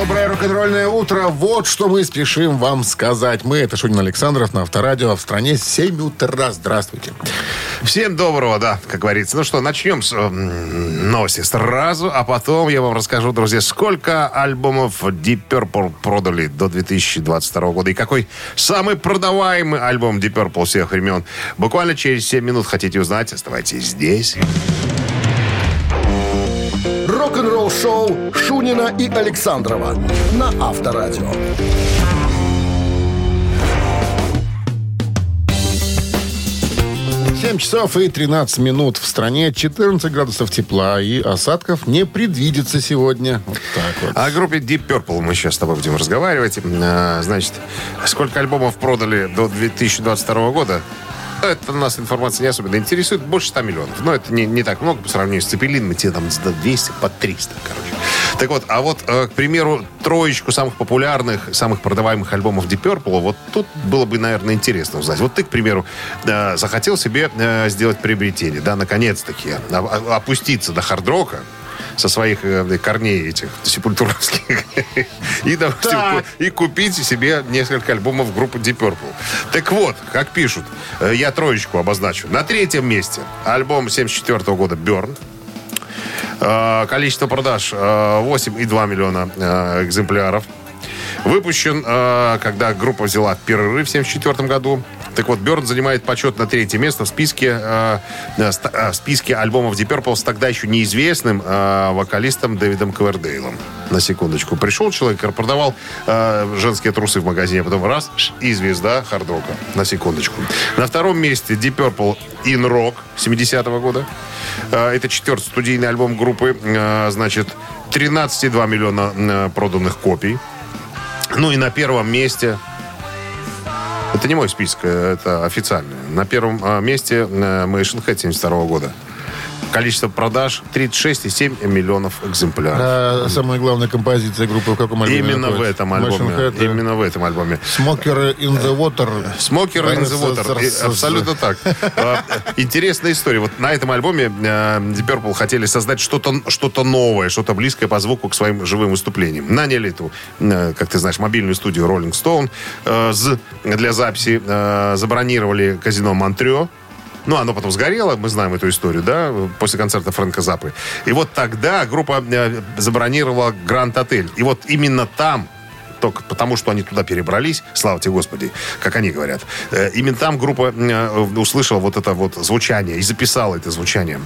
Доброе рок-н-ролльное утро. Вот что мы спешим вам сказать. Мы, это Шунин Александров на Авторадио, в стране 7 утра. Здравствуйте. Всем доброго, да, как говорится. Ну что, начнем с э, новости сразу, а потом я вам расскажу, друзья, сколько альбомов Deep Purple продали до 2022 года и какой самый продаваемый альбом Deep Purple всех времен. Буквально через 7 минут хотите узнать, оставайтесь здесь. Рок-н-ролл шоу Шунина и Александрова на Авторадио. 7 часов и 13 минут в стране, 14 градусов тепла и осадков не предвидится сегодня. Вот так вот. О группе Deep Purple мы сейчас с тобой будем разговаривать. А, Значит, сколько альбомов продали до 2022 года? Это нас информация не особенно интересует. Больше 100 миллионов. Но это не, не так много по сравнению с Цепелином. Те там за 200, по 300, короче. Так вот, а вот, э, к примеру, троечку самых популярных, самых продаваемых альбомов Deep Purple, вот тут было бы, наверное, интересно узнать. Вот ты, к примеру, э, захотел себе э, сделать приобретение, да, наконец-таки, а- а- опуститься до хард-рока, со своих э, корней этих сепультуровских и, допустим, и купить себе несколько альбомов группы Deep Purple. Так вот, как пишут, э, я троечку обозначу. На третьем месте альбом 74 года «Burn». Э, Количество продаж э, 8,2 миллиона экземпляров. Выпущен, э, когда группа взяла перерыв в 1974 году. Так вот, Бёрн занимает почетное третье место в списке, э, э, э, в списке альбомов Deep Purple с тогда еще неизвестным э, вокалистом Дэвидом Ковердейлом. На секундочку. Пришел человек, продавал э, женские трусы в магазине, а потом раз, и звезда хардрока. На секундочку. На втором месте Deep Purple In Rock 70-го года. Э, это четвертый студийный альбом группы. Э, значит, 13,2 миллиона э, проданных копий. Ну и на первом месте... Это не мой список, э, это официальный. На первом э, месте э, Head 72 года. Количество продаж 36,7 миллионов экземпляров. А самая главная композиция группы в каком альбоме Именно в этом альбоме. Head, э, Именно в этом альбоме. Smoker in the Water. Смокер in the water. Абсолютно так. А, Интересная история. Вот на этом альбоме э, Deep Purple хотели создать что-то что новое, что-то близкое по звуку к своим живым выступлениям. Наняли эту, э, как ты знаешь, мобильную студию Rolling Stone э, для записи. э, Забронировали казино Монтрео. Ну, оно потом сгорело, мы знаем эту историю, да, после концерта Фрэнка Запы. И вот тогда группа э, забронировала Гранд Отель. И вот именно там только потому, что они туда перебрались, слава тебе Господи, как они говорят. Э, Именно там группа э, услышала вот это вот звучание и записала это звучание.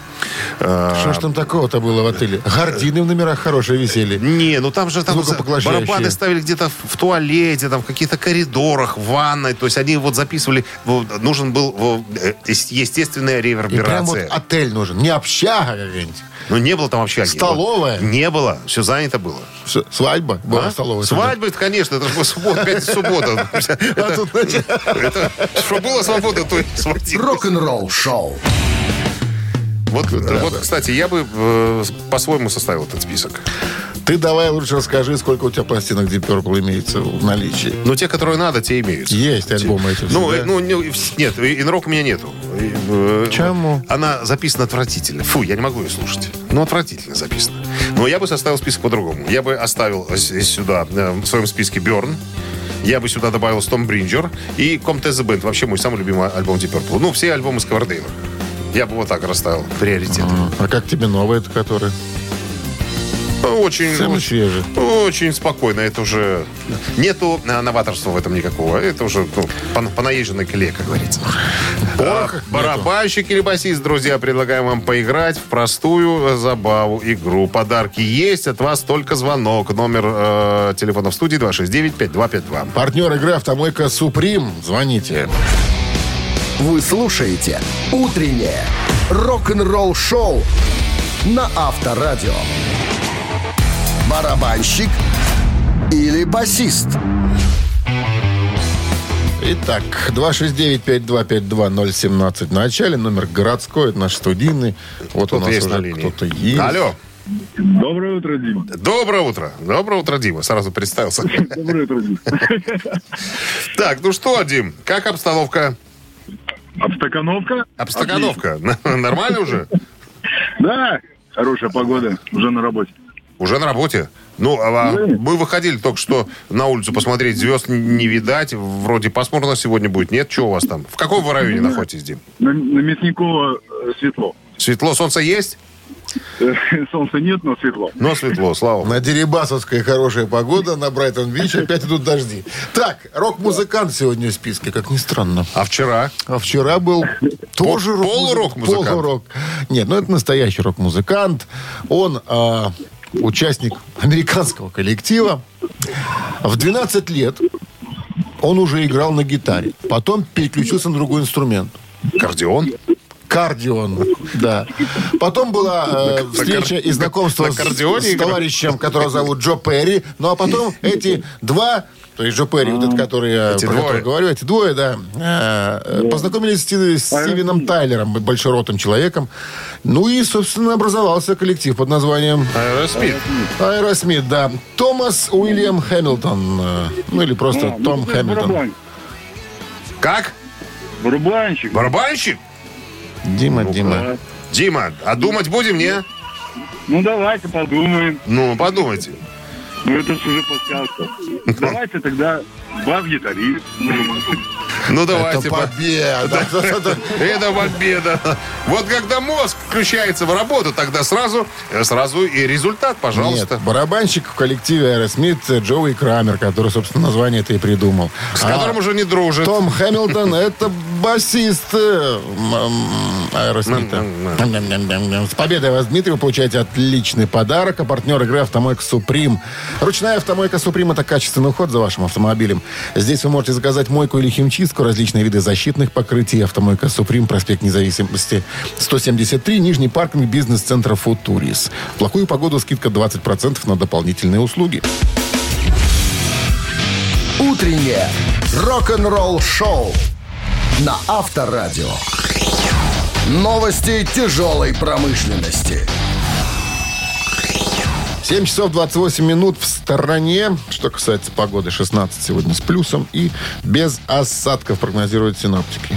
Э, Что ж там такого-то было в отеле? Гардины в номерах хорошие висели. Не, ну там же там барабаны ставили где-то в туалете, там в каких-то коридорах, в ванной. То есть они вот записывали, вот, нужен был вот, ес- естественная И прям вот реверберация. отель нужен. Не общага какая-нибудь. Но не было там вообще Столовая? Не было, все занято было. С- Свадьба была А? столовая. Свадьба, это, конечно, это же была суббота, пятница, суббота. Это- это- Что было свобода, то и сводилось. Рок-н-ролл шоу. Вот, вот, кстати, я бы э, по-своему составил этот список. Ты давай лучше расскажи, сколько у тебя пластинок Deep Purple имеется в наличии. Ну, те, которые надо, те имеются. Есть альбомы эти Ну, да? ну, вс- нет, инрок у меня нету. Э, Чему? Она записана отвратительно. Фу, я не могу ее слушать. Ну, отвратительно записано. Но я бы составил список по-другому. Я бы оставил сюда, э, в своем списке Берн. Я бы сюда добавил Storm Bridger и Comtesse the Band. Вообще мой самый любимый альбом Deep Purple. Ну, все альбомы с Ковердейла. Я бы вот так расставил приоритет. А как тебе новые, которые? Очень, очень, свежие. очень спокойно. Это уже... Нету э, новаторства в этом никакого. Это уже ну, по, по наезженной колее, как говорится. А, барабанщик или басист, друзья, предлагаем вам поиграть в простую э, забаву игру. Подарки есть, от вас только звонок. Номер э, телефона в студии 269-5252. Партнер игры «Автомойка Суприм». Звоните. Вы слушаете «Утреннее рок-н-ролл шоу» на Авторадио. Барабанщик или басист? Итак, 269-5252-017 в начале. Номер городской, это наш студийный. Вот у Кто-то нас есть уже кто-то есть. Алло. Доброе утро, Дима. Доброе утро. Доброе утро, Дима. Сразу представился. Доброе утро, Дима. Так, ну что, Дим, как обстановка? Обстакановка? Обстакановка. Нормально уже? Да, хорошая погода. Уже на работе. Уже на работе? Ну, а мы выходили только что на улицу посмотреть, звезд не видать. Вроде пасмурно сегодня будет. Нет, что у вас там? В каком вы районе находитесь, Дим? На, на Мясникова э, светло. Светло, солнце есть? Солнца нет, но светло. Но светло, слава. На Дерибасовской хорошая погода, на Брайтон-Бич опять идут дожди. Так, рок-музыкант сегодня в списке, как ни странно. А вчера? А вчера был тоже Пол- рок-музык- полурок-музыкант? Полурок. Нет, ну это настоящий рок-музыкант. Он а, участник американского коллектива. В 12 лет он уже играл на гитаре. Потом переключился на другой инструмент. Кардион? Кардион, да. Потом была э, встреча и знакомство на с, с товарищем, которого зовут Джо Перри. Ну, а потом эти два, то есть Джо Перри, вот этот, который я Эти про двое? говорю, эти двое, да, э, э, познакомились с, с Стивеном Тайлером, большеротым человеком. Ну и, собственно, образовался коллектив под названием Aerosmith. Aerosmith, да. Томас Уильям Хэмилтон. э, Ну, или просто ну, Том это Хэмилтон. барабан- Как? Барабанщик. Барабанщик? Дима, Дима. Дима, а думать будем, не? Ну, давайте подумаем. Ну, подумайте. Ну, это ж уже подсказка. Давайте тогда бас-гитарист. Ну, давайте. Это по- победа. Это победа. Вот когда мозг включается в работу, тогда сразу, сразу и результат, пожалуйста. Нет, барабанщик в коллективе Аэросмит Джоуи Крамер, который, собственно, название это и придумал. С А которым уже не дружит. Том Хэмилтон — это басист Аэросмита. С победой вас, Дмитрий, вы получаете отличный подарок. А партнер игры «Автомойка Суприм». Ручная «Автомойка Суприм» — это качественный уход за вашим автомобилем. Здесь вы можете заказать мойку или химчистку, различные виды защитных покрытий. «Автомойка Суприм», проспект Независимости, 173, Нижний паркинг бизнес-центра «Футурис». В плохую погоду скидка 20% на дополнительные услуги. Утреннее рок-н-ролл-шоу на Авторадио. Новости тяжелой промышленности. 7 часов 28 минут в стороне. Что касается погоды, 16 сегодня с плюсом и без осадков прогнозируют синаптики.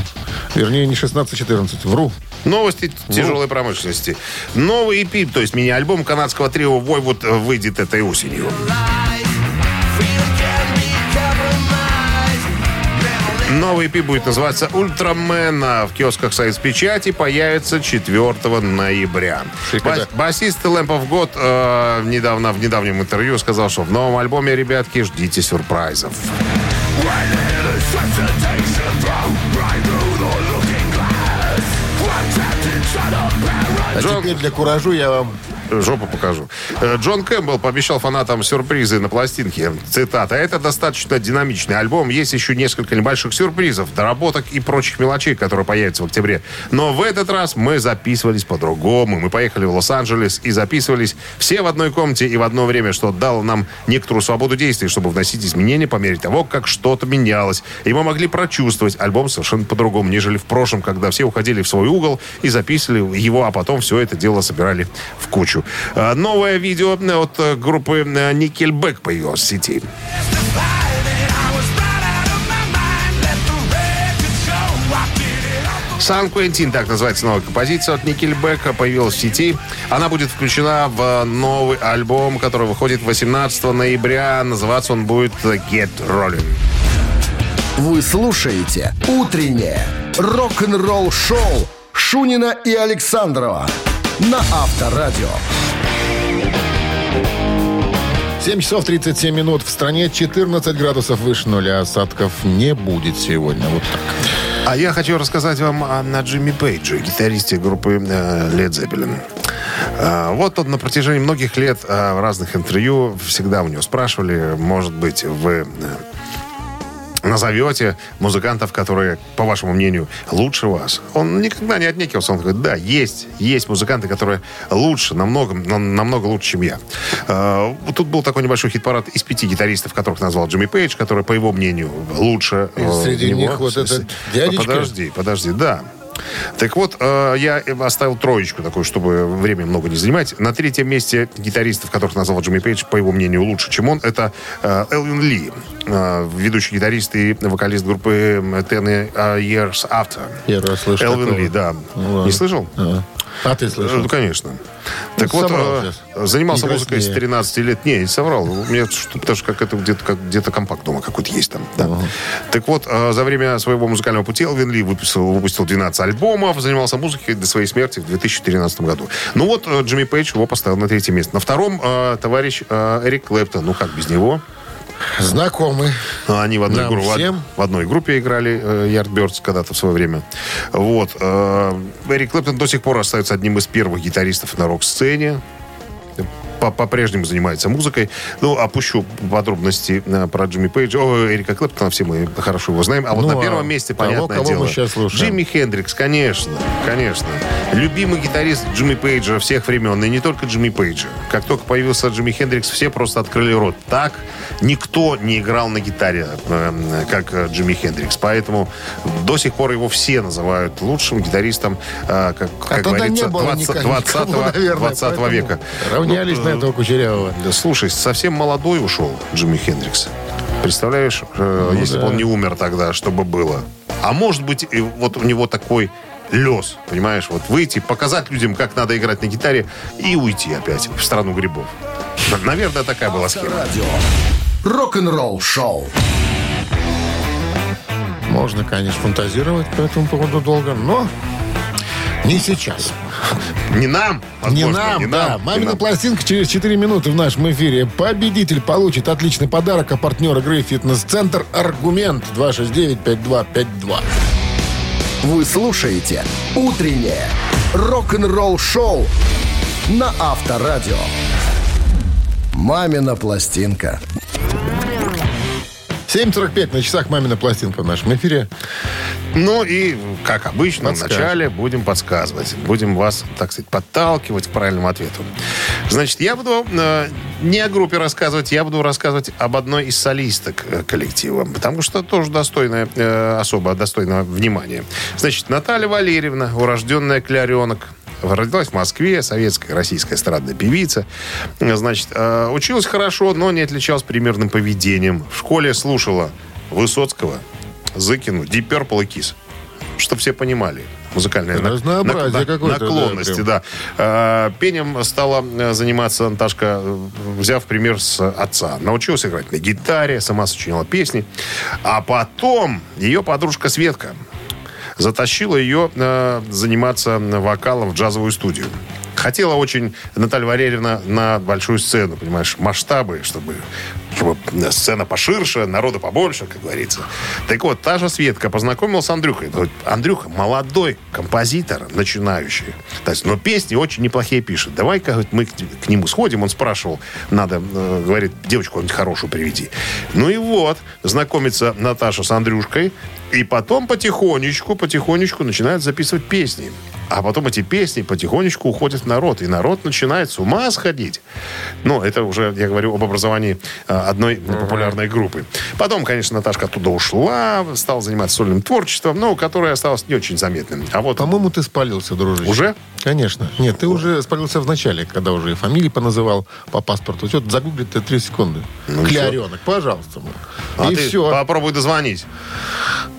Вернее, не 16, а 14. Вру. Новости тяжелой промышленности. Новый EP, то есть мини-альбом канадского трио Войвуд выйдет этой осенью. Новый EP будет называться «Ультрамен». а В киосках «Союз Печати» появится 4 ноября. Бас- басист Lamp of God э, недавно, в недавнем интервью сказал, что в новом альбоме, ребятки, ждите сюрпризов. А Джон- теперь для куражу я вам... Жопу покажу. Э, Джон Кэмпбелл пообещал фанатам сюрпризы на пластинке. Цитата. Это достаточно динамичный альбом. Есть еще несколько небольших сюрпризов, доработок и прочих мелочей, которые появятся в октябре. Но в этот раз мы записывались по-другому. Мы поехали в Лос-Анджелес и записывались все в одной комнате и в одно время, что дало нам некоторую свободу действий, чтобы вносить изменения по мере того, как что-то менялось. И мы могли прочувствовать альбом совершенно по-другому, нежели в прошлом, когда все уходили в свой угол и записывали его, а потом все это дело собирали в кучу. А, Новое видео от э, группы э, Nickelback появилось в сети. Сан Квентин, так называется новая композиция от Никельбека, появилась в сети. Она будет включена в новый альбом, который выходит 18 ноября. Называться он будет Get Rolling. Вы слушаете «Утреннее рок-н-ролл-шоу» Шунина и Александрова на Авторадио. 7 часов 37 минут в стране, 14 градусов выше нуля. Осадков не будет сегодня. Вот так. А я хочу рассказать вам о на Джимми Пейдже, гитаристе группы э, Led Zeppelin. А, Вот он на протяжении многих лет в разных интервью всегда у него спрашивали, может быть, вы э, назовете музыкантов, которые, по вашему мнению, лучше вас. Он никогда не отнекивался. Он говорит, да, есть, есть музыканты, которые лучше, намного, нам- намного лучше, чем я. Э, Тут был такой небольшой хит-парад из пяти гитаристов, которых назвал Джимми Пейдж, которые, по его мнению, лучше. э, И среди него. них вот этот дядечка? Подожди, подожди, да. Так вот, э, я оставил троечку такую, чтобы время много не занимать. На третьем месте гитаристов, которых назвал Джимми Пейдж, по его мнению, лучше, чем он, это э, Элвин Ли, э, ведущий гитарист и вокалист группы Ten Years After. Первый раз слышу Элвин такого. Ли, да. Ну. Не слышал? А, А ты слышал? Ну, конечно. Так вот, соврал э, сейчас. занимался Не музыкой с краснее. 13 лет. Не, не соврал. У меня даже как это где-то как где-то компакт дома какой-то есть там. Да. Так вот, э, за время своего музыкального пути Элвин Ли выпустил, выпустил 12 альбомов, занимался музыкой до своей смерти в 2013 году. Ну вот, э, Джимми Пейдж его поставил на третье место. На втором э, товарищ э, Эрик Клэптон. Ну, как без него? Знакомый. Они в одной, Нам группе, всем. в одной группе играли э, Yardbirds когда-то в свое время. Вот. э, Эрик Клэптон до сих пор остается одним из первых гитаристов на рок-сцене. По- По-прежнему занимается музыкой. Ну, опущу подробности э, про Джимми Пейджа. О, Эрика Клэптона все мы хорошо его знаем. А вот Ну, на а первом месте, кого- понятное кого дело, мы сейчас слушаем? Джимми Хендрикс, конечно, конечно. Любимый гитарист Джимми Пейджа всех времен, и не только Джимми Пейджа. Как только появился Джимми Хендрикс, все просто открыли рот. Так никто не играл на гитаре, э, как э, Джимми Хендрикс. Поэтому до сих пор его все называют лучшим гитаристом, э, как, А говорится, не было 20, никак- 20, никого, наверное, 20 поэтому века. Равнялись Ну, на этого Кучерявого. да, Слушай, совсем молодой ушел Джимми Хендрикс. Представляешь, э, Ну если да. бы он не умер тогда, что бы было. А может быть, и вот у него такой лес, понимаешь, вот выйти, показать людям, как надо играть на гитаре и уйти опять в страну грибов. Наверное, такая была схема. Радио. Рок-н-ролл шоу. Можно, конечно, фантазировать по этому поводу долго, но не сейчас. Не нам, Не возможно, нам, да. не Мамина нам. пластинка через 4 минуты в нашем эфире. Победитель получит отличный подарок, а партнер игры «Фитнес-центр» «Аргумент» 269-5252. Вы слушаете «Утреннее рок-н-ролл-шоу» на Авторадио. «Мамина пластинка». 7.45 на часах «Мамина пластинка» в нашем эфире. Ну и, как обычно, Подскажем. вначале будем подсказывать. Будем вас, так сказать, подталкивать к правильному ответу. Значит, я буду э, не о группе рассказывать, я буду рассказывать об одной из солисток э, коллектива. Потому что тоже достойная, э, особо достойного внимания. Значит, Наталья Валерьевна, урожденная Кляренок, Родилась в Москве, советская, российская эстрадная певица. Значит, э, училась хорошо, но не отличалась примерным поведением. В школе слушала Высоцкого, Зыкину, Deep Purple и Kiss. Чтобы все понимали. Музыкальное на- Разнообразие на- да, наклонности, прям. да. Э, Пением стала э, заниматься Наташка, взяв пример с отца. Научилась играть на гитаре, сама сочиняла песни. А потом ее подружка Светка затащила ее э, заниматься вокалом в джазовую студию. Хотела очень Наталья Валерьевна на большую сцену, понимаешь, масштабы, чтобы, чтобы сцена поширше, народу побольше, как говорится. Так вот, та же Светка познакомилась с Андрюхой. Андрюха молодой композитор, начинающий. То есть, но песни очень неплохие пишет. Давай-ка мы к, нему сходим. Он спрашивал, надо, э, говорит, девочку какую-нибудь хорошую приведи. Ну и вот, знакомится Наташа с Андрюшкой, и потом потихонечку, потихонечку начинают записывать песни. А потом эти песни потихонечку уходят в народ. И народ начинает с ума сходить. Ну, это уже, я говорю об образовании а, одной популярной группы. Потом, конечно, Наташка оттуда ушла, стала заниматься сольным творчеством, но которое осталось не очень заметным. А вот По-моему, ты спалился, дружище. Уже? Конечно. Нет, ты уже спалился в начале, когда уже и фамилии поназывал по паспорту. Что, загуглить ты три секунды. Кляренок, пожалуйста. мол. а и ты все. попробуй дозвонить.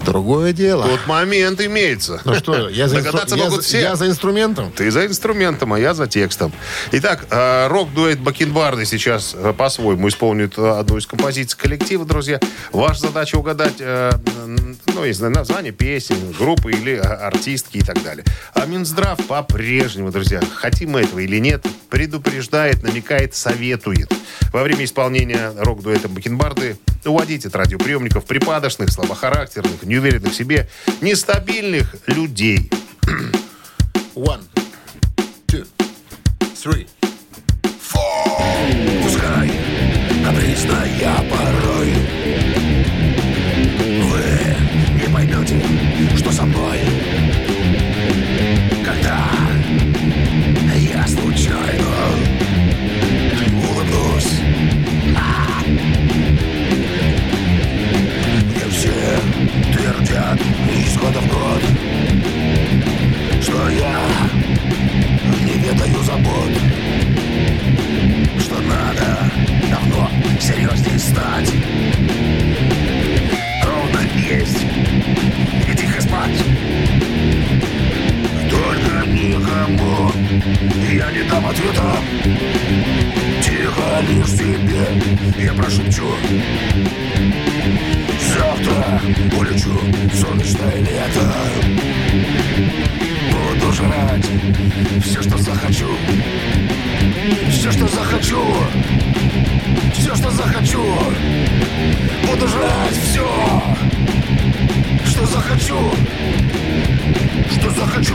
Другое дело. Тут момент имеется. Ну что, я за, инстру- я могут все. я за инструментом. Ты за инструментом, а я за текстом. Итак, э, рок-дуэт Бакенбарды сейчас э, по-своему исполнит э, одну из композиций коллектива, друзья. Ваша задача угадать, э, ну, не название песен, группы или э, артистки и так далее. А Минздрав по-прежнему, друзья, хотим мы этого или нет, предупреждает, намекает, советует. Во время исполнения рок-дуэта Бакенбарды уводить от радиоприемников припадочных, слабохарактерных, неуверенных в себе, нестабильных людей. One, two, three. Капризная серьезней стать Ровно есть. И тихо спать. Только никому. Я не дам ответа. Тихо лишь тебе. Я прошепчу. Завтра улечу. В солнечное лето. Буду жрать все, что захочу. Все, что захочу. Все, что захочу Буду жрать все Что захочу Что захочу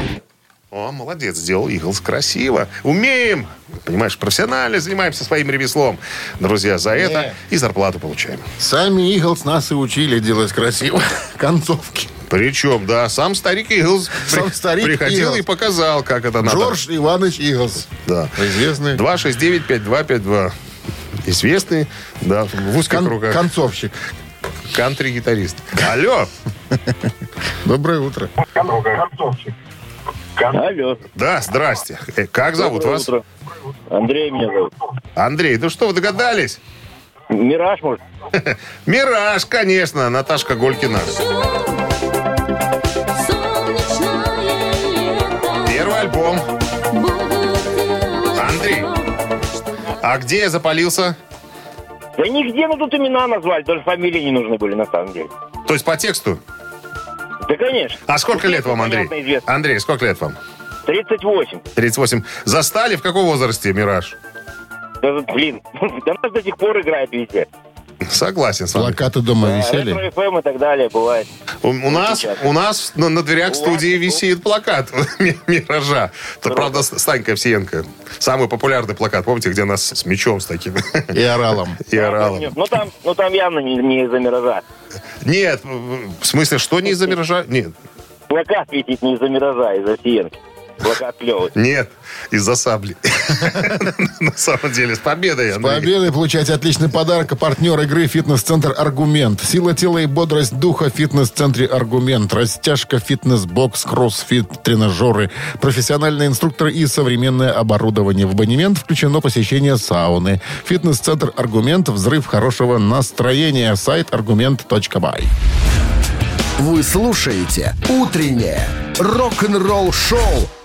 О, молодец, сделал Иглс красиво. Умеем! Понимаешь, профессионально занимаемся своим ремеслом. Друзья, за это и зарплату получаем. Сами Иглс нас и учили делать красиво концовки. Причем, да, сам старик Иглс Сам при- старик приходил Иглс. и показал, как это надо. Джордж Иванович Иглс. Да. Известный 269-5252. Известный, да, в узких кон- кругах. концовщик. Кантри-гитарист. Алло! Доброе утро. Алло. Да, здрасте. Э, Как зовут Доброе вас? утро. Андрей меня зовут. Андрей, ну что, вы догадались? Мираж, может? Мираж, конечно, Наташка Голькина. Первый альбом. А где я запалился? Да нигде, ну тут имена назвали, даже фамилии не нужны были на самом деле. То есть по тексту? Да, конечно. А сколько лет вам, Андрей? Известно. Андрей, сколько лет вам? 38. 38. Застали в каком возрасте «Мираж»? Да, блин, да нас до сих пор играет везде. Согласен с вами. Плакаты дома Да, висели. Ретро-ФМ и так далее бывает. У, у нас, сейчас. у нас на, на дверях У студии вас- висит плакат «Ми- «Миража». Это, правда, Станька Овсиенко. Самый популярный плакат, помните, где нас с мечом с таким И оралом. и оралом. Ну там, ну там явно не, не из-за миража. Нет, в смысле, что не из-за «Миража»? Нет, Плакат висит не из-за миража, а из-за сиенки. Клевый. нет, из-за сабли. На самом деле, с победой, С победой получайте отличный подарок. Партнер игры «Фитнес-центр Аргумент». Сила тела и бодрость духа в фитнес-центре «Аргумент». Растяжка, фитнес-бокс, кроссфит, тренажеры, профессиональные инструкторы и современное оборудование. В абонемент включено посещение сауны. Фитнес-центр «Аргумент». Взрыв хорошего настроения. Сайт аргумент.бай. Вы слушаете «Утреннее рок-н-ролл-шоу»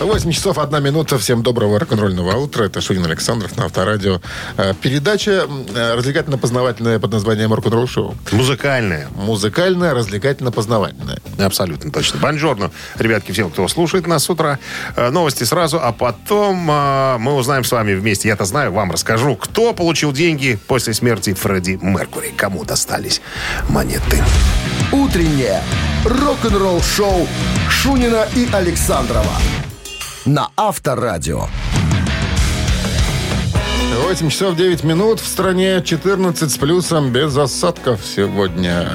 8 часов 1 минута. Всем доброго рок-н-ролльного утра. Это Шунин Александров на Авторадио. Э, Передача э, развлекательно-познавательная под названием «Рок-н-ролл шоу». Музыкальная. Музыкальная, развлекательно-познавательная. Абсолютно точно. Бонжорно, ребятки, всем, кто слушает нас с утра. Э, Новости сразу, а потом мы узнаем с вами вместе. Я-то знаю, вам расскажу, кто получил деньги после смерти Фредди Меркури. Кому достались монеты. «Утреннее рок-н-ролл-шоу» Шунина и Александрова на Авторадио. 8 часов 9 минут. В стране 14 с плюсом без осадков сегодня.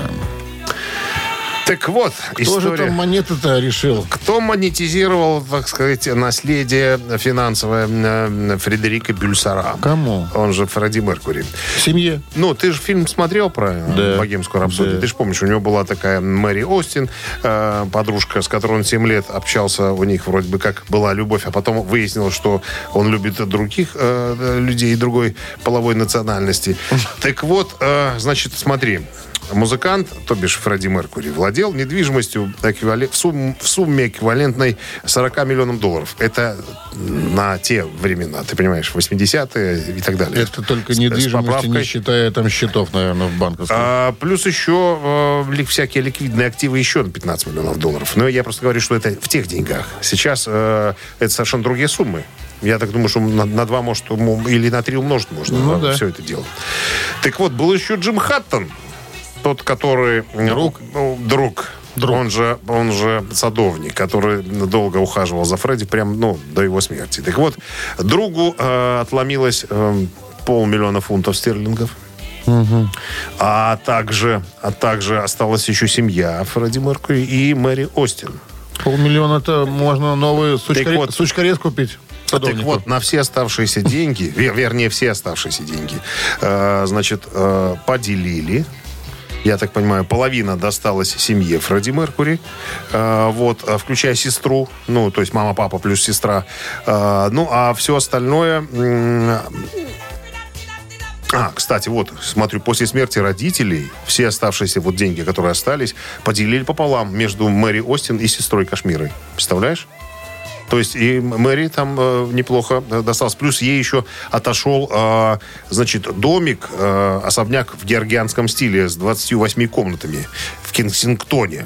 Так вот, Кто же история. там монеты-то решил? Кто монетизировал, так сказать, наследие финансовое э, Фредерика Бюльсара? Кому? Он же Фредди Меркури. В семье. Ну, ты же фильм смотрел про Да. богемскую рапсодию. Да. Ты же помнишь, у него была такая Мэри Остин, э, подружка, с которой он 7 лет общался. У них вроде бы как была любовь, а потом выяснилось, что он любит других э, людей другой половой национальности. Так вот, значит, смотри. Музыкант, то бишь Фредди Меркури, владел недвижимостью эквивален- в, сумм- в сумме эквивалентной 40 миллионам долларов. Это на те времена, ты понимаешь, 80-е и так далее. Это только недвижимость, не считая там счетов, наверное, в банковском. А, плюс еще э, всякие ликвидные активы еще на 15 миллионов долларов. Но я просто говорю, что это в тех деньгах. Сейчас э, это совершенно другие суммы. Я так думаю, что на, на два, может, или на три умножить можно Ну да. все это дело. Так вот, был еще Джим Хаттон. Тот, который... Друг? друг. Он же, он же садовник, который долго ухаживал за Фредди, прям, ну, до его смерти. Так вот, другу э, отломилось э, полмиллиона фунтов стерлингов. А также, а также осталась еще семья Фредди Меркьюри и Мэри Остин. Полмиллиона это можно новый сучкорез, вот- сучкорез купить. Так садовнику. вот, на все оставшиеся деньги, вер- вернее, все оставшиеся деньги, э, значит, э, поделили. Я так понимаю, половина досталась семье Фредди Меркури, э, вот, э, включая сестру, ну, то есть мама, папа плюс сестра. Э, ну, а все остальное... а, кстати, вот, смотрю, после смерти родителей все оставшиеся вот деньги, которые остались, поделили пополам между Мэри Остин и сестрой Кашмирой. Представляешь? То есть и Мэри там э, неплохо э, досталось. Плюс ей еще отошел, э, значит, домик, э, особняк в георгианском стиле с 28 комнатами в Кенсингтоне.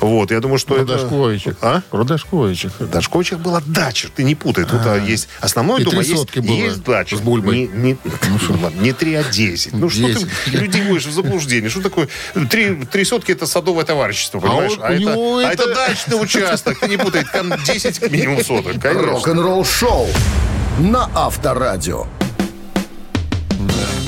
Вот, я думаю, что это... Родашковичек. А? Родашковичек. Дашковичах была дача, ты не путай. Тут а, есть основной дом, а три есть, было есть дача. с бульбой. Не, не, ну, не 3, а 10. Ну что 10. ты людей вводишь в заблуждение? Что такое? Три, три сотки это садовое товарищество, понимаешь? вот А, у это, а это это- дачный участок, ты не путай. Там 10 минимум соток. Рок-н-ролл шоу на Авторадио.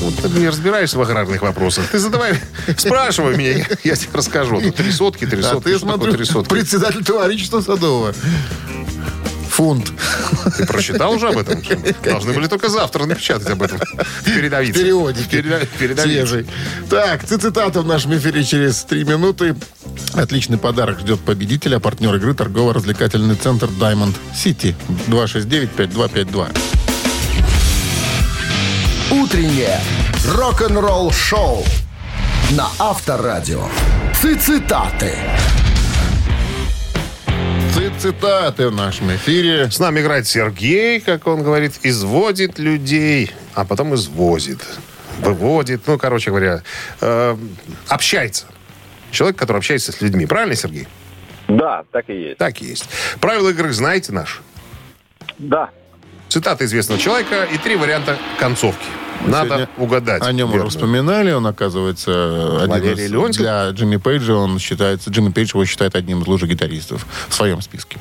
Вот ты не разбираешься в аграрных вопросах. Ты задавай, спрашивай меня, я, я тебе расскажу. Тут три сотки, три А сотки. ты, такое смотрю, председатель товарищества садового. Фунт. Ты прочитал уже об этом? Должны были только завтра напечатать об этом в передовице. Периодики. В передовице. Свежий. Так, цитата в нашем эфире через три минуты. Отличный подарок ждет победителя. Партнер игры торгово-развлекательный центр Diamond City. 269-5252. Утреннее рок-н-ролл шоу на Авторадио. Цитаты. Ци- Цитаты в нашем эфире. С нами играет Сергей, как он говорит, изводит людей, а потом извозит, выводит, ну, короче говоря, э, общается. Человек, который общается с людьми. Правильно, Сергей? Да, так и есть. Так и есть. Правила игры знаете наши? Да. Цитата известного человека и три варианта концовки. Надо Сегодня угадать. О нем уже вспоминали. Он, оказывается, один Валерий из- Леонтьев? для Джимми Пейджа он считается... Джимми Пейдж его считает одним из лучших гитаристов в своем списке.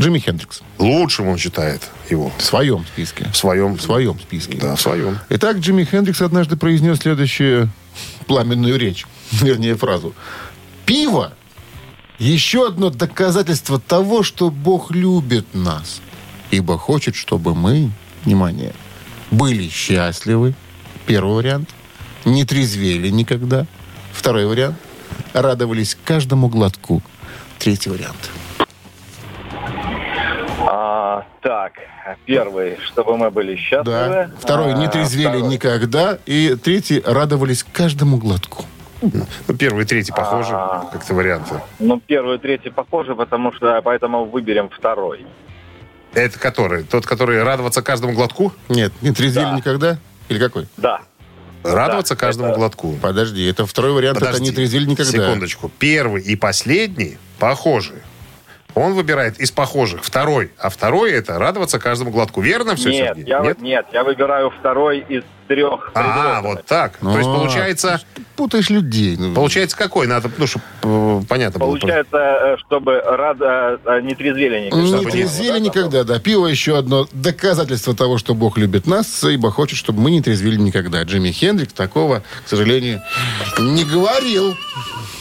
Джимми Хендрикс. Лучшим он считает его. В своем списке. В своем. В своем списке. Да, в своем. Итак, Джимми Хендрикс однажды произнес следующую пламенную речь, вернее, фразу. «Пиво – еще одно доказательство того, что Бог любит нас, ибо хочет, чтобы мы, внимание, были счастливы». Первый вариант. Не трезвели никогда. Второй вариант. Радовались каждому глотку. Третий вариант. А, так, первый, чтобы мы были счастливы. Да. Второй. Не А, трезвели второй. никогда. И третий. Радовались каждому глотку. Ну, первый и третий похожи, А. как-то варианты. Ну, первый и третий похожи, потому что поэтому выберем второй. Это который? Тот, который радоваться каждому глотку? Нет, не трезвели Да. никогда? Или какой? Да. Радоваться Да, каждому это- глотку. Подожди, это второй вариант, это Подожди, не трезвели никогда. Секундочку. Первый и последний похожи. Он выбирает из похожих второй, а второй это радоваться каждому глотку. Верно все, нет, Сергей? я, вы- нет, я выбираю второй из трех. А, вот так. То есть А, получается, Ты путаешь людей. Ну, получается какой? Надо, ну, чтобы понятно было. Получается, э, чтобы рад, э, э, не трезвели никогда. Не трезвели никогда, да. Пиво еще одно доказательство того, что Бог любит нас, ибо хочет, чтобы мы не трезвели никогда. Джимми Хендрик такого, к сожалению, не говорил.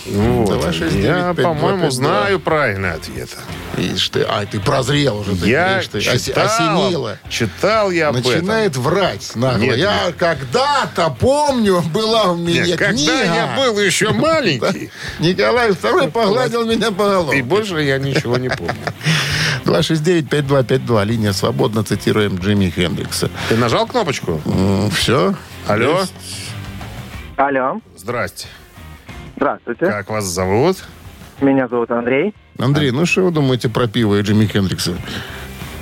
Вот. Давай шесть, Я, девять, пять, два, по-моему, знаю правильный ответ. Ишь ты, ай, ты прозрел уже. Ты, Я видишь, ты, читал, осенило. читал я об этом. Начинает врать нагло. Нет, я когда-то помню, была у меня Нет, когда книга. я был еще маленький, Николай II погладил меня по голове. и больше я ничего не помню. 269-5252. Линия свободна. Цитируем Джимми Хендрикса. Ты нажал кнопочку? Все. Алло? Алло, Здрасте. Здравствуйте. Как вас зовут? Меня зовут Андрей. Андрей, ну что вы думаете про пиво и Джимми Хендрикса?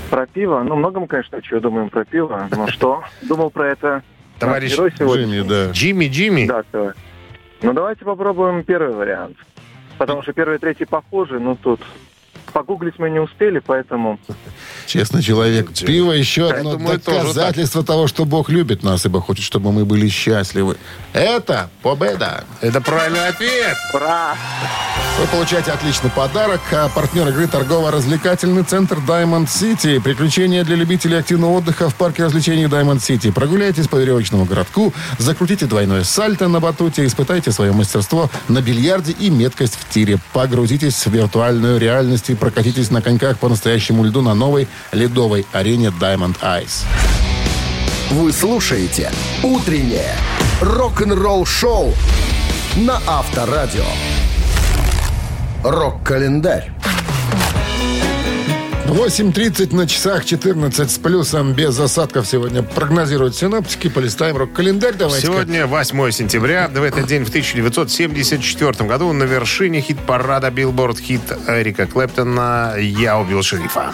Про пиво. Ну, многом, конечно, чего думаем про пиво. Ну что, думал про это. Товарищ. Джимми, да. Джимми, Джимми? Да, всё. Ну, давайте попробуем первый вариант. Потому что первый и третий похожи, но тут погуглить мы не успели, поэтому... Честный человек. Пиво еще одно тоже доказательство того, что Бог любит нас, ибо хочет, чтобы мы были счастливы. Это победа. Это правильный ответ. Ура! Вы получаете отличный подарок. А партнер игры торгово-развлекательный центр Diamond City. Приключения для любителей активного отдыха в парке развлечений Diamond City. Прогуляйтесь по веревочному городку, закрутите двойное сальто на батуте, испытайте свое мастерство на бильярде и меткость в тире. Погрузитесь в виртуальную реальность и прокатитесь на коньках по настоящему льду на новой ледовой арене Diamond Ice. Вы слушаете «Утреннее рок-н-ролл-шоу» на Авторадио. Рок-календарь. 8.30 на часах, 14 с плюсом, без осадков сегодня прогнозируют синоптики. Полистаем рок-календарь. Давайте. Сегодня 8 сентября. В этот день в 1974 году на вершине хит-парада Билборд хит Эрика Клэптона «Я убил шерифа».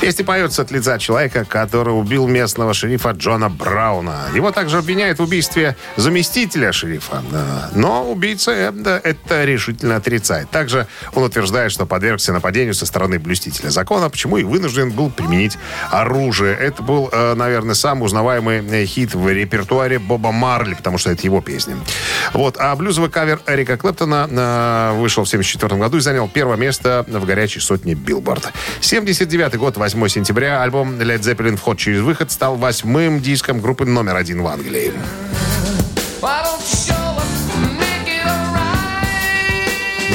Песня поется от лица человека, который убил местного шерифа Джона Брауна. Его также обвиняют в убийстве заместителя шерифа. Но убийца это, это решительно отрицает. Также он утверждает, что подвергся нападению со стороны блюстителя закона, почему и вынужден был применить оружие. Это был, э, наверное, самый узнаваемый э, хит в репертуаре Боба Марли, потому что это его песня. Вот. А блюзовый кавер Эрика Клэптона э, вышел в 1974 году и занял первое место в горячей сотне Билборд. 79 год, 8 сентября, альбом Led Zeppelin «Вход через выход» стал восьмым диском группы номер один в Англии.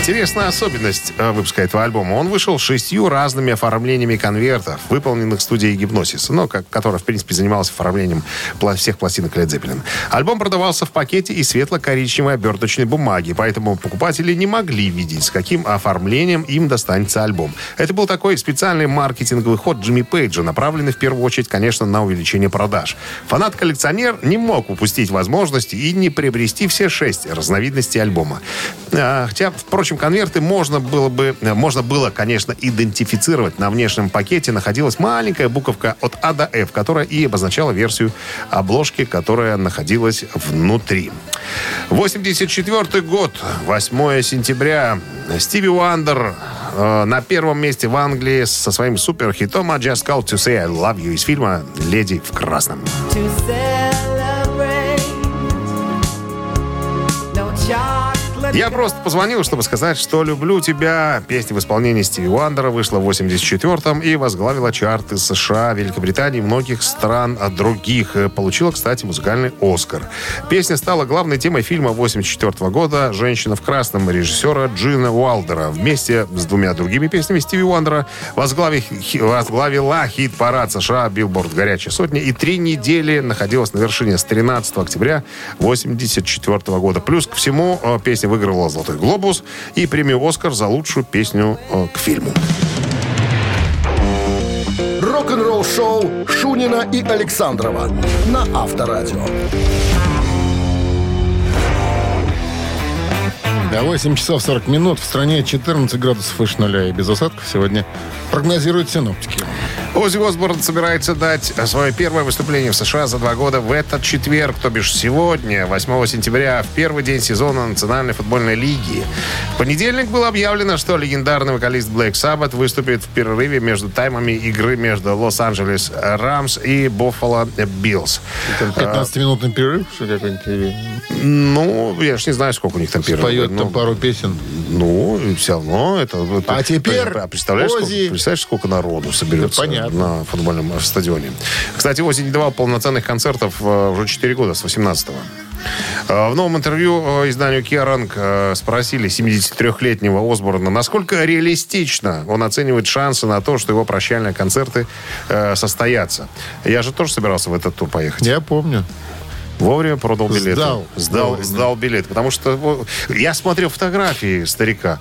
Интересная особенность э, выпуска этого альбома. Он вышел шестью разными оформлениями конвертов, выполненных студией Гипносис, но как, которая, в принципе, занималась оформлением всех пластинок Led Zeppelin. Альбом продавался в пакете из светло-коричневой оберточной бумаги, поэтому покупатели не могли видеть, с каким оформлением им достанется альбом. Это был такой специальный маркетинговый ход Джимми Пейджа, направленный в первую очередь, конечно, на увеличение продаж. Фанат-коллекционер не мог упустить возможности и не приобрести все шесть разновидностей альбома. А, Хотя, впрочем, конверты можно было бы, э, можно было, конечно, идентифицировать. На внешнем пакете находилась маленькая буковка от А до F, которая и обозначала версию обложки, которая находилась внутри. 84 год, 8 сентября. Стиви Уандер э, на первом месте в Англии со своим суперхитом «I just called to say I love you» из фильма «Леди в красном». Я просто позвонил, чтобы сказать, что люблю тебя. Песня в исполнении Стиви Уандера вышла в 84-м и возглавила чарты США, Великобритании многих стран от других. Получила, кстати, музыкальный «Оскар». Песня стала главной темой фильма 84 года «Женщина в красном» режиссера Джина Уалдера. Вместе с двумя другими песнями Стиви Уандера возглави- хи- возглавила хит-парад США «Billboard. Горячая сотня» и три недели находилась на вершине с 13 октября 84 года. Плюс ко всему э, песня выиграла «Золотой глобус» и премию «Оскар» за лучшую песню э, к фильму. Рок-н-ролл шоу Шунина и Александрова на Авторадио. Да, 8 часов 40 минут. В стране 14 градусов выше нуля и без осадков сегодня прогнозируют синоптики. Оззи Осборн собирается дать свое первое выступление в США за два года в этот четверг, то бишь сегодня, 8 сентября, в первый день сезона Национальной футбольной лиги. В понедельник было объявлено, что легендарный вокалист Black Sabbath выступит в перерыве между таймами игры между Лос-Анджелес Рамс и Буффало Биллс. Там 15-минутный перерыв, что какой-нибудь? Ну, я ж не знаю, сколько у них там перерыв. Споет Ну, там пару песен. Ну, все равно это... это- А теперь А представляешь, сколько, Оззи. представляешь, сколько народу соберется Да, понятно. На футбольном э, стадионе. Кстати, Ози не давал полноценных концертов э, уже 4 года, с 18-го. Э, В новом интервью изданию Керанг э, спросили 73-летнего Осборна, насколько реалистично он оценивает шансы на то, что его прощальные концерты состоятся. Я же тоже собирался в этот тур поехать. Я помню. Вовремя продал билеты. Сдал. Сдал, Вовремя. сдал билет. Потому что я смотрел фотографии старика.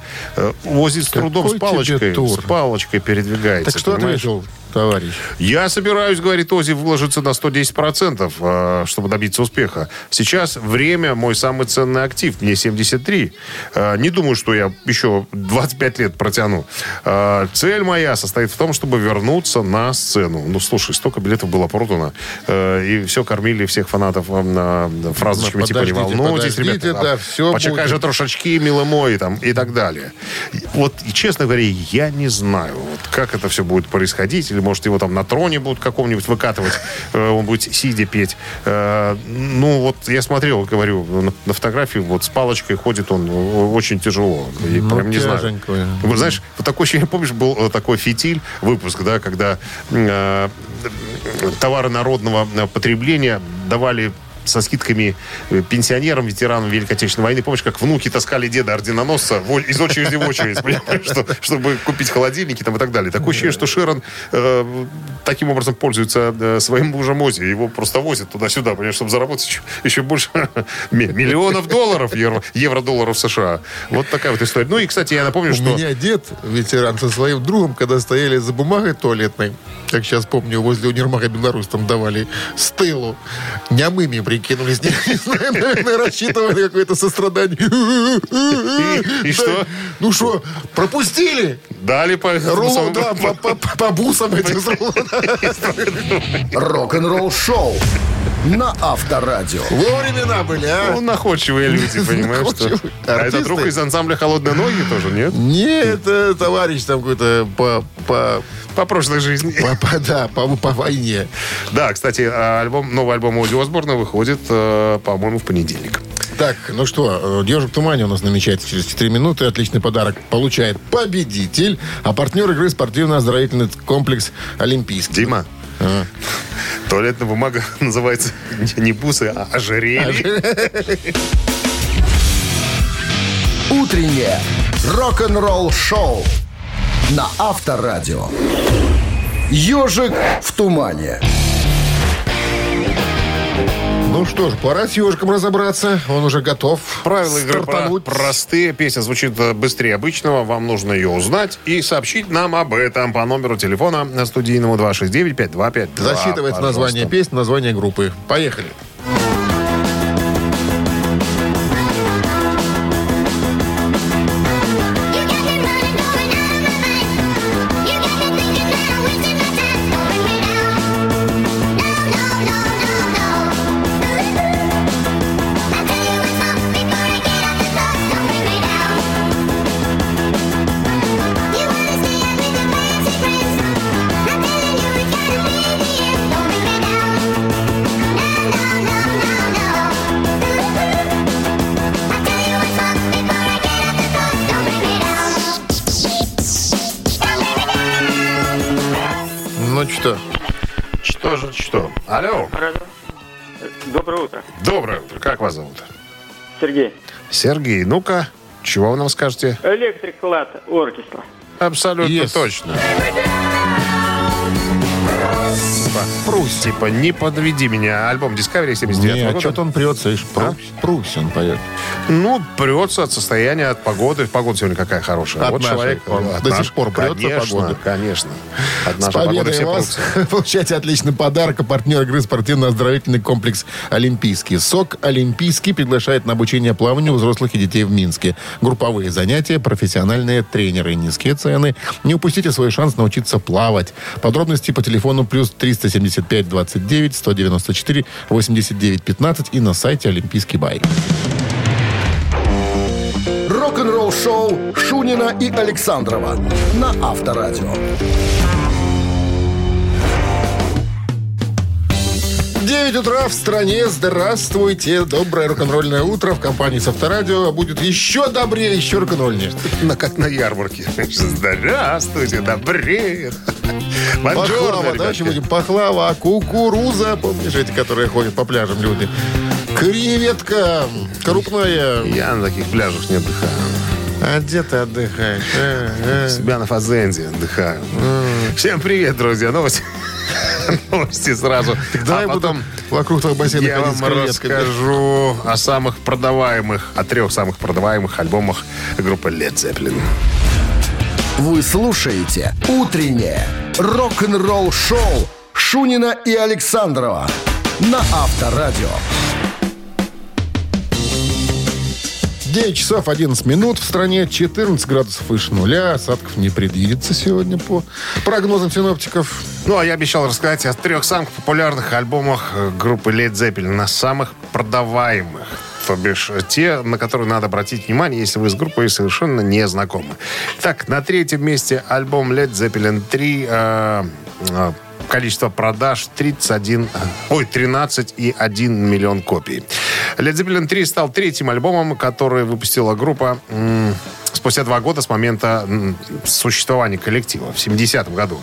Ози с трудом с палочкой, с палочкой передвигается. Так что понимаешь? ответил товарищ? Я собираюсь, говорит Ози, вложиться на 110%, э, чтобы добиться успеха. Сейчас время мой самый ценный актив. Мне 73. Э, Не думаю, что я еще 25 лет протяну. Э, Цель моя состоит в том, чтобы вернуться на сцену. Ну, слушай, столько билетов было продано. И все кормили всех фанатов на- фразочками Ну, типа «Не подождите, волнуйтесь, подождите, ребята». да, там, всё Почекай будет. же трошечки, милый мой, там, и так далее. Вот, честно говоря, я не знаю, вот, как это все будет происходить. Или, может, его там на троне будут каком-нибудь выкатывать, э, он будет сидя петь. Э, Ну, вот я смотрел, говорю, на, фотографии, вот с палочкой ходит он э, очень тяжело. И Ну, прям не знаю. знаешь, вот такой ощущение, помнишь, был такой фитиль, выпуск, да, когда товары народного потребления давали со скидками э, пенсионерам, ветеранам Великой Отечественной войны. Помнишь, как внуки таскали деда орденоносца из очереди в очередь, чтобы купить холодильники там и так далее. Такое ощущение, что Шерон э, таким образом пользуется э, своим мужем Ози. Его просто возят туда-сюда, чтобы заработать еще, больше ми- миллионов долларов, евро- евро-долларов США. Вот такая вот история. Ну и, кстати, я напомню, У что... меня дед, ветеран, со своим другом, когда стояли за бумагой туалетной, как сейчас помню, возле универмага Беларусь там давали с тылу. Нямыми прикинулись. Не знаю, наверное, рассчитывали какое-то сострадание. И- и что? Ну что, пропустили? Дали по... Рулон, да, по, по- по бусам эти с рулона. Рок-н-ролл шоу на Авторадио. Во времена были, Ну, а? находчивые люди, понимаешь, что... А это друг из ансамбля «Холодные ноги» тоже, нет? Нет, это товарищ там какой-то по, по, По прошлой жизни. по, по- да, по, по войне. Да, кстати, а, альбом, новый альбом Ози Осборна выходит, э, по-моему, в понедельник. Так, ну что, э, «Ежик в тумане» у нас намечается через 4 минуты. Отличный подарок получает победитель. А партнер игры спортивно-оздоровительный комплекс «Олимпийский». Дима, А. туалетная бумага называется не- не бусы, а ожерелье. Утреннее рок-н-ролл шоу на Авторадио. Ежик в тумане. Ну что ж, пора с ежиком разобраться. Он уже готов. Правила игры про- стартануть. простые. Песня звучит э, быстрее обычного. Вам нужно ее узнать и сообщить нам об этом по номеру телефона на студийному 269-5252. Засчитывается название песни, название группы. Поехали. Ну Сергей. Ну-ка, чего вы нам скажете? Электрик Лад Оркестра. Абсолютно Yes. точно. Прусь. Типа, не подведи меня. Альбом Discovery 79 нет, года. что-то он прется, видишь, А? Прусь, Прусь он поет. Ну, прется от состояния, от погоды. Погода сегодня какая хорошая. От вот нашей. человек Он от до наш- сих пор прется Конечно, погода. конечно. От С нашей погоды победой все вас! прутся. Получайте отличный подарок. А партнер игры спортивно-оздоровительный комплекс «Олимпийский». СОК «Олимпийский» приглашает на обучение плаванию взрослых и детей в Минске. Групповые занятия, профессиональные тренеры, низкие цены. Не упустите свой шанс научиться плавать. Подробности по телефону плюс 375 29 194 89 15 и на сайте «Олимпийский бай». Рок-н-ролл шоу Шунина и Александрова на Авторадио. 9 утра в стране. Здравствуйте. Доброе рок-н-ролльное утро в компании с Авторадио. Будет еще добрее, еще рок-н-ролльнее. На- Как на ярмарке. Здравствуйте, добрее. Пахлава, да, будем пахлава, а кукуруза, помнишь, эти, которые ходят по пляжам люди. Креветка крупная. Я на таких пляжах не отдыхаю. А где ты отдыхаешь? Себя на фазенде отдыхаю. Всем привет, друзья. Новости. Новости сразу. Давай а потом буду вокруг твоего бассейна я вам расскажу о самых продаваемых, о трех самых продаваемых альбомах группы Led Zeppelin. Вы слушаете «Утреннее рок-н-ролл-шоу» Шунина и Александрова на Авторадио. 9 часов 11 минут. В стране 14 градусов выше нуля. Осадков не предвидится сегодня по прогнозам синоптиков. Ну, а я обещал рассказать о трех самых популярных альбомах э, группы Led Zeppelin, на самых продаваемых. То бишь, э, те, на которые надо обратить внимание, если вы с группой совершенно не знакомы. Так, на третьем месте альбом Led Zeppelin 3. э, э, количество продаж 31, э, ой, 13,1 миллион копий. Led Zeppelin 3 стал третьим альбомом, который выпустила группа спустя два года с момента существования коллектива, в 70-м году.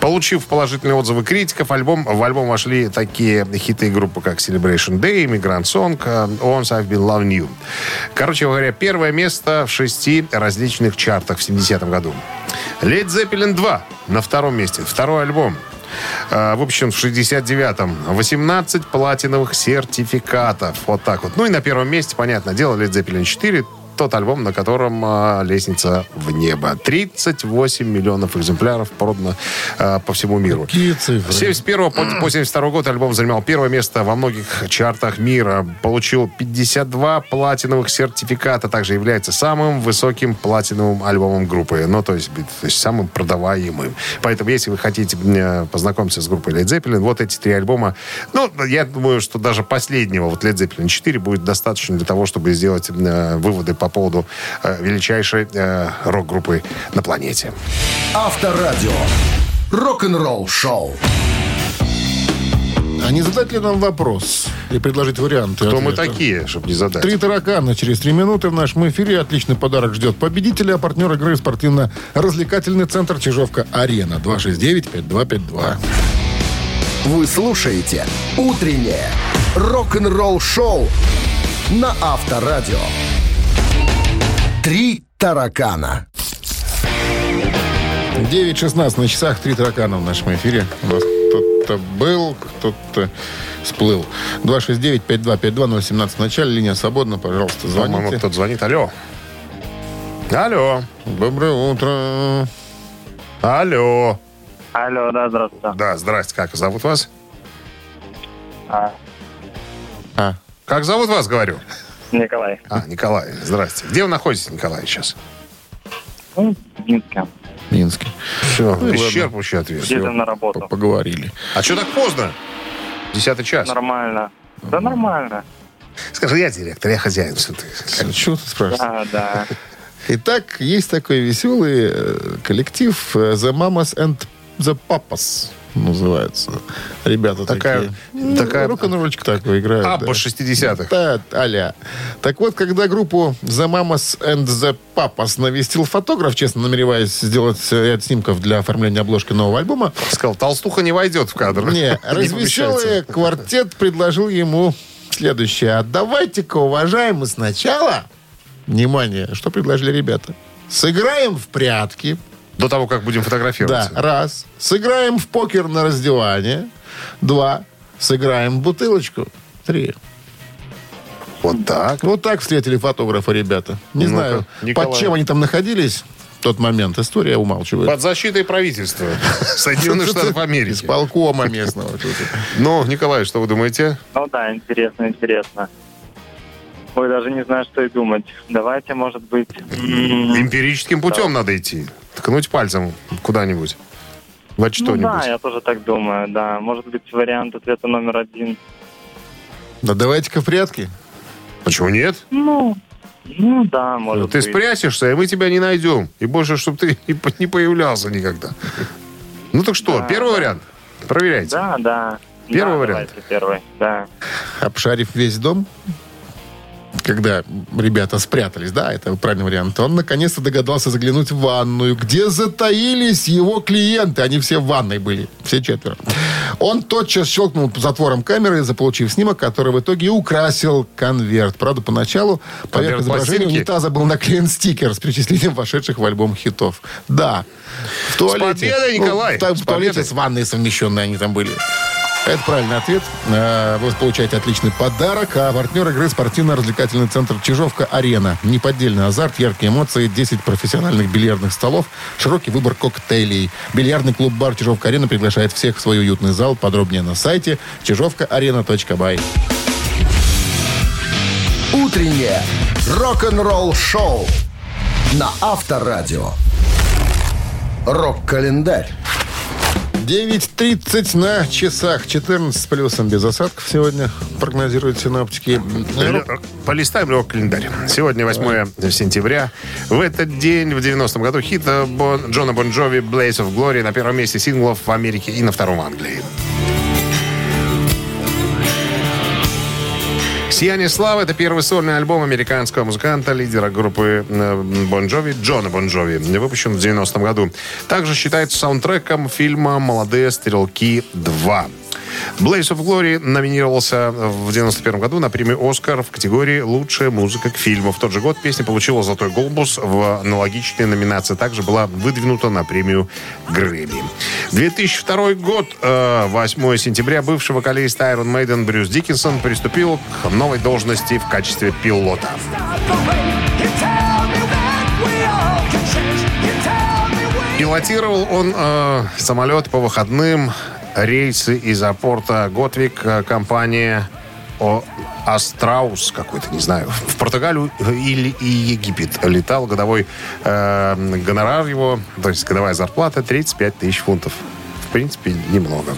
Получив положительные отзывы критиков, альбом, в альбом вошли такие хиты группы, как Celebration Day, Immigrant Song, э, Once I've Been Loving You. Короче говоря, первое место в шести различных чартах в 70-м году. Led Zeppelin 2 на втором месте. Второй альбом. Э, Выпущен в 69-м. 18 платиновых сертификатов. Вот так вот. Ну и на первом месте, понятное дело, Led Zeppelin 4. Тот альбом, на котором а, «Лестница в небо». 38 миллионов экземпляров продано а, по всему миру. Какие цифры? С 71 по, по 72 год альбом занимал первое место во многих чартах мира. Получил 52 платиновых сертификата. Также является самым высоким платиновым альбомом группы. Ну, то есть, то есть самым продаваемым. Поэтому, если вы хотите э, познакомиться с группой Led Zeppelin, вот эти три альбома. Ну, я думаю, что даже последнего, вот Led Zeppelin 4, будет достаточно для того, чтобы сделать э, выводы по поводу э, величайшей э, рок-группы на планете. Авторадио. Рок-н-ролл шоу. А не задать ли нам вопрос и предложить варианты? Кто мы ответа? такие, чтобы не задать? Три таракана через три минуты в нашем эфире. Отличный подарок ждет победителя. Партнер игры спортивно-развлекательный центр Чижовка-Арена. 269-5252. Вы слушаете «Утреннее рок-н-ролл-шоу» на Авторадио. «Три таракана». 9.16 на часах. Три таракана в нашем эфире. У нас кто-то был, кто-то всплыл. 269-5252-017 в начале. Линия свободна. Пожалуйста, По-моему, звоните. кто-то звонит. Алло. Алло. Доброе утро. Алло. Алло, да, здравствуйте. Да, здрасте. Как зовут вас? А, А, Как зовут вас, говорю? Николай. А, Николай. Здрасте. Где вы находитесь, Николай, сейчас? Ну, в Минске. Минский. Все, Ну исчерпывающий ответ. Где-то на работу. Поговорили. А что так поздно? Десятый час. Нормально. Да нормально. Скажи, я директор, я хозяин. Что ты? Чего ты спрашиваешь? Да, да. Итак, есть такой веселый э, коллектив э, The Mamas and the Papas называется. Ребята Такая- такие. Ну, такая- Рок-н-ролльчик такой играют. Абба да. 60-х. Да, аля. Так вот, когда группу The Mamas and the Papas навестил фотограф, честно намереваясь сделать э, ряд снимков для оформления обложки нового альбома, Сказал, толстуха не войдет в кадр. не, развеселый квартет предложил ему следующее. А давайте-ка, уважаемый, сначала, внимание, что предложили ребята? Сыграем в прятки. До того, как будем Да, фотографироваться. раз. Сыграем в покер на раздевание. Два. Сыграем в бутылочку. Три. Вот так. Вот так встретили фотографа ребята. Не Ну-ка, знаю, Николай. под чем они там находились в тот момент. История умалчивает. Под защитой правительства Соединенных Штатов Из Америки. полкома местного. Ну, Николай, что вы думаете? Ну да, интересно, интересно. Ой, даже не знаю, что и думать. Давайте, может быть... Эмпирическим путем надо идти. Ткнуть пальцем куда-нибудь. Во Ну что-нибудь. да, я тоже так думаю, да. Может быть, вариант ответа номер один. Да давайте-ка прятки. Почему нет? Ну, ну да, может Ты быть. спрячешься, и мы тебя не найдем. И больше, чтобы ты не по- не появлялся никогда. Ну так что, Да, первый да. вариант? Проверяйте. Да, да. Первый Да, вариант? Давайте первый, да. Обшарив весь дом, когда ребята спрятались, да, это правильный вариант, он наконец-то догадался заглянуть в ванную, где затаились его клиенты. Они все в ванной были, все четверо. Он тотчас щелкнул затвором камеры, заполучив снимок, который в итоге украсил конверт. Правда, поначалу поверх изображения унитаза был наклеен стикер с перечислением вошедших в альбом хитов. Да. В туалете. победой, Ну, Николай! там С в туалете победой! с ванной совмещенные они там были. Это правильный ответ. Э, Вы получаете отличный подарок. А партнер игры спортивно-развлекательный центр «Чижовка-Арена». Неподдельный азарт, яркие эмоции, 10 профессиональных бильярдных столов, широкий выбор коктейлей. Бильярдный клуб-бар «Чижовка-Арена» приглашает всех в свой уютный зал. Подробнее на сайте чижовкаарена.бай. «Утреннее рок-н-ролл-шоу» на Авторадио. Рок-календарь. 9.30 на часах. 14 с плюсом без осадков сегодня прогнозируют синоптики. Лё- Полистаем его календарь. Сегодня 8 сентября. В этот день, в 90-м году, хит Бон- Джона Бон Джови «Blaze of Glory» на первом месте синглов в Америке и на втором в Англии. «Сияние славы» — это первый сольный альбом американского музыканта, лидера группы Бон Джови, Джона Бон Джови, выпущен в 90-м году. Также считается саундтреком фильма «Молодые стрелки 2». Blaze of Glory номинировался в 91 году на премию «Оскар» в категории «Лучшая музыка к фильму». В тот же год песня получила «Золотой глобус» в аналогичной номинации. Также была выдвинута на премию «Грэмми». 2002 год, э, 8 сентября, бывший вокалист Iron Maiden Брюс Диккенсон приступил к новой должности в качестве пилота. Пилотировал он э, самолет по выходным рейсы из аэропорта Готвик, э, компания о, Астраус какой-то, не знаю, в Португалию или и Египет летал. Годовой э, гонорар его, то есть годовая зарплата 35 тысяч фунтов. В принципе, немного.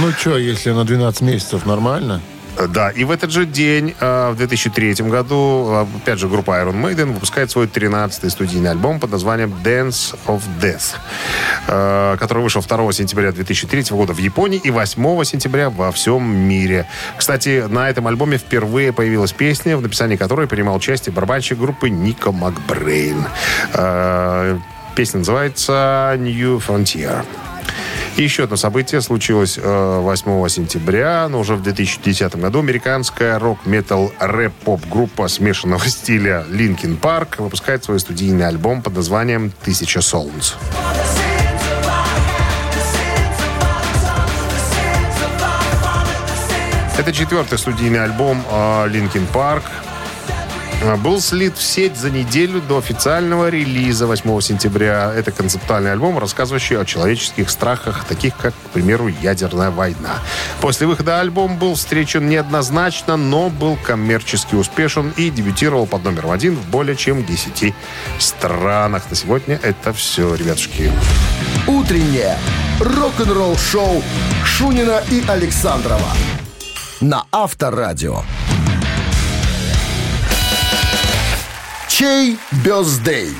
Ну что, если на 12 месяцев нормально? Да, и в этот же день, э, в 2003 году, опять же, группа Iron Maiden выпускает свой 13-й студийный альбом под названием Dance of Death, э, который вышел 2 сентября 2003 года в Японии и 8 сентября во всем мире. Кстати, на этом альбоме впервые появилась песня, в написании которой принимал участие барабанщик группы Нико Макбрейн. Песня называется «New Frontier». И еще одно событие случилось 8 сентября, но уже в 2010 году американская рок-метал рэп-поп-группа смешанного стиля Linkin Park выпускает свой студийный альбом под названием «Тысяча солнц». Это четвертый студийный альбом Linkin Park. Был слит в сеть за неделю до официального релиза 8 сентября. Это концептуальный альбом, рассказывающий о человеческих страхах, таких как, к примеру, ядерная война. После выхода альбом был встречен неоднозначно, но был коммерчески успешен и дебютировал под номером один в более чем 10 странах. На сегодня это все, ребятушки. Утреннее рок-н-ролл-шоу Шунина и Александрова на Авторадио. Чей бездей?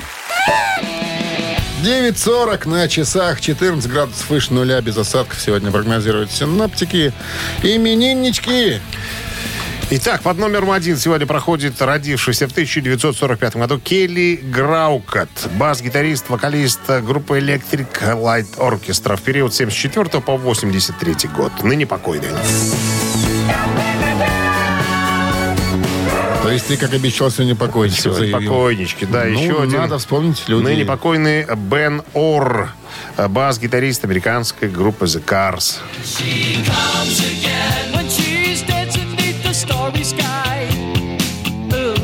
9.40 на часах, 14 градусов выше нуля, без осадков сегодня прогнозируют синоптики. Имениннички! Итак, под номером один сегодня проходит родившийся в 1945 году Келли Граукат, бас-гитарист, вокалист группы Electric Light Orchestra в период 74 по 83 год. Ныне покойный. То есть ты, как обещал, сегодня покойнички Сегодня заявил. покойнички, да, Ну, еще один. надо вспомнить людей. Ныне покойный Бен Ор, бас-гитарист американской группы The Cars.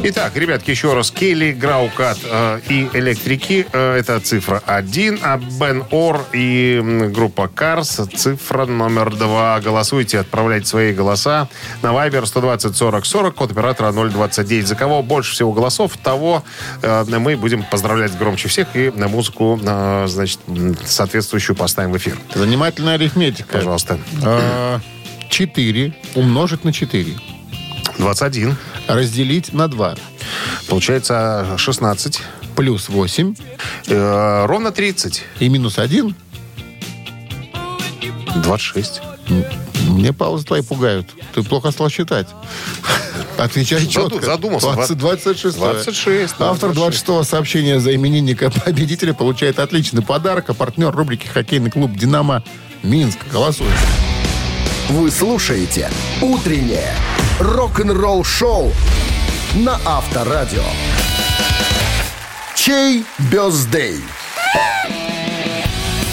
Итак, ребятки, еще раз. Келли Граукат э, и Электрики э, это цифра 1, а Бен Ор и группа Карс цифра номер 2. Голосуйте, отправляйте свои голоса на Viber 120 40 40, код оператора 029. За кого больше всего голосов, того э, мы будем поздравлять громче всех и на музыку, э, значит, соответствующую поставим в эфир. Занимательная арифметика. Пожалуйста. А, 4 умножить на 4. 21. Разделить на 2. Получается 16. Плюс 8 Э, ровно 30. и минус 1. 26. Мне паузы твои пугают. Ты плохо стал считать. Отвечай четко. задумался. 20, 26. 26, да, Автор 26 сообщения за именинника победителя получает отличный подарок. А партнер рубрики «Хоккейный клуб «Динамо» Минск». Голосуем. Вы слушаете «Утреннее рок-н-ролл-шоу» на Авторадио. Чей бездей?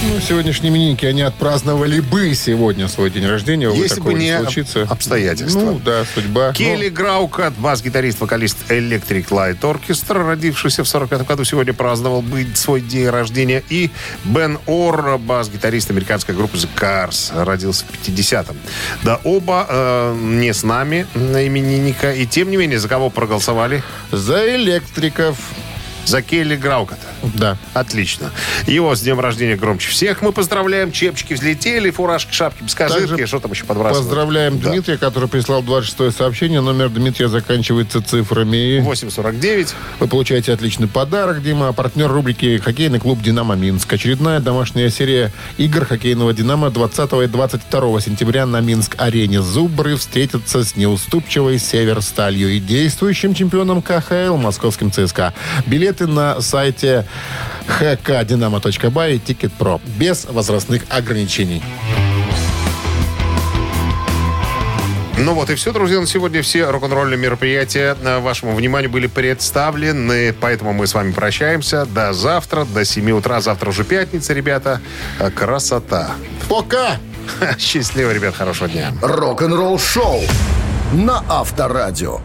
Ну, сегодняшние именинники, они отпраздновали бы сегодня свой день рождения. Увы, Если бы не случится. обстоятельства. Ну, да, судьба. Келли Граукат, бас-гитарист, вокалист Electric Light Orchestra, родившийся в 45 году, сегодня праздновал бы свой день рождения. И Бен Ор, бас-гитарист американской группы The Cars, родился в 50-м. Да, оба э, не с нами на именинника. И тем не менее, за кого проголосовали? Но За электриков. За Келли Грауката. Да. Отлично. Его с днем рождения громче всех. Мы поздравляем. Чепчики взлетели, фуражки, шапки, бескозырки. Что там еще подбрасывают? Поздравляем Да. Дмитрия, который прислал 26 сообщение. Номер Дмитрия заканчивается цифрами. 849. Вы получаете отличный подарок, Дима. Партнер рубрики «Хоккейный клуб «Динамо Минск». Очередная домашняя серия игр хоккейного «Динамо» 20 и 22 сентября на Минск-арене. Зубры встретятся с неуступчивой «Северсталью» и действующим чемпионом КХЛ московским ЦСКА. Билеты на сайте hkdinamo.by и Ticket.pro. Без возрастных ограничений. Ну вот и все, друзья. На сегодня все рок-н-ролльные мероприятия э, вашему вниманию были представлены. Поэтому мы с вами прощаемся. До завтра, до 7 утра. Завтра уже пятница, ребята. Э, Красота. Пока! Счастливо, ребят. Хорошего дня. Рок-н-ролл-шоу на Авторадио.